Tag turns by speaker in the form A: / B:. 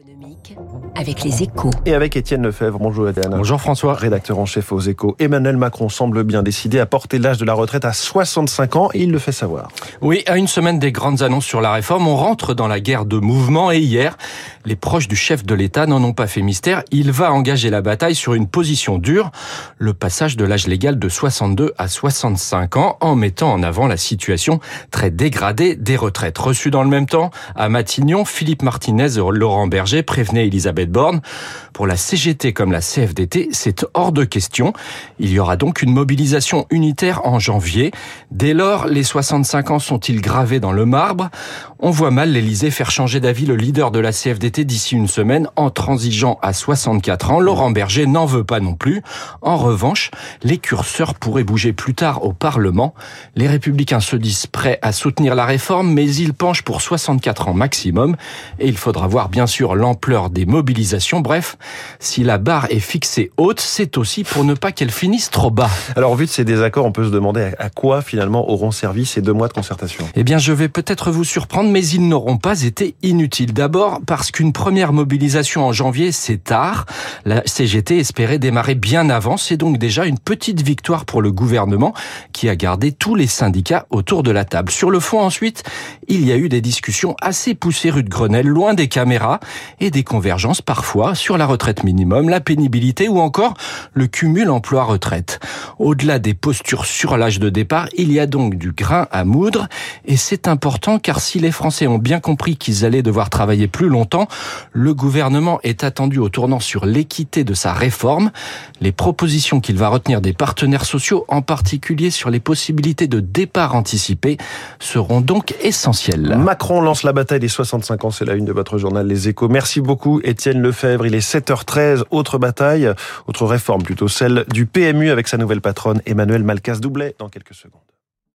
A: économique avec les échos.
B: Et avec Étienne Lefebvre. Bonjour Étienne.
C: Bonjour François.
B: Rédacteur en chef aux échos. Emmanuel Macron semble bien décidé à porter l'âge de la retraite à 65 ans et il le fait savoir.
C: Oui, à une semaine des grandes annonces sur la réforme, on rentre dans la guerre de mouvement et hier, les proches du chef de l'État n'en ont pas fait mystère. Il va engager la bataille sur une position dure, le passage de l'âge légal de 62 à 65 ans en mettant en avant la situation très dégradée des retraites. Reçu dans le même temps à Matignon, Philippe Martinez et Laurent Berger prévenaient Elisabeth Borne. Pour la CGT comme la CFDT, c'est hors de question. Il y aura donc une mobilisation unitaire en janvier. Dès lors, les 65 ans sont-ils gravés dans le marbre? On voit mal l'Elysée faire changer d'avis le leader de la CFDT d'ici une semaine en transigeant à 64 ans. Laurent Berger n'en veut pas non plus. En revanche, les curseurs pourraient bouger plus tard au Parlement. Les républicains se disent prêts à soutenir la réforme, mais ils penchent pour 64 ans maximum. Et il faudra voir bien sûr l'ampleur des mobilisations. Bref, si la barre est fixée haute, c'est aussi pour ne pas qu'elle finisse trop bas.
B: Alors, vu de ces désaccords, on peut se demander à quoi finalement auront servi ces deux mois de concertation?
C: Eh bien, je vais peut-être vous surprendre, mais ils n'auront pas été inutiles. D'abord, parce qu'une première mobilisation en janvier, c'est tard. La CGT espérait démarrer bien avant. C'est donc déjà une petite victoire pour le gouvernement qui a gardé tous les syndicats autour de la table. Sur le fond, ensuite, il y a eu des discussions assez poussées rue de Grenelle, loin des caméras, et des convergences parfois sur la retraite minimum, la pénibilité ou encore le cumul emploi-retraite. Au-delà des postures sur l'âge de départ, il y a donc du grain à moudre, et c'est important car si les Français ont bien compris qu'ils allaient devoir travailler plus longtemps, le gouvernement est attendu au tournant sur l'équité de sa réforme, les propositions qu'il va retenir des partenaires sociaux, en particulier sur les possibilités de départ anticipé, seront donc essentielles.
B: Macron lance la bataille des 65 ans, c'est la une de votre journal Les Échos. Merci beaucoup Étienne Lefebvre, il est 7h13, autre bataille, autre réforme plutôt, celle du PMU avec sa nouvelle patronne Emmanuel Malkas Doublet dans quelques secondes.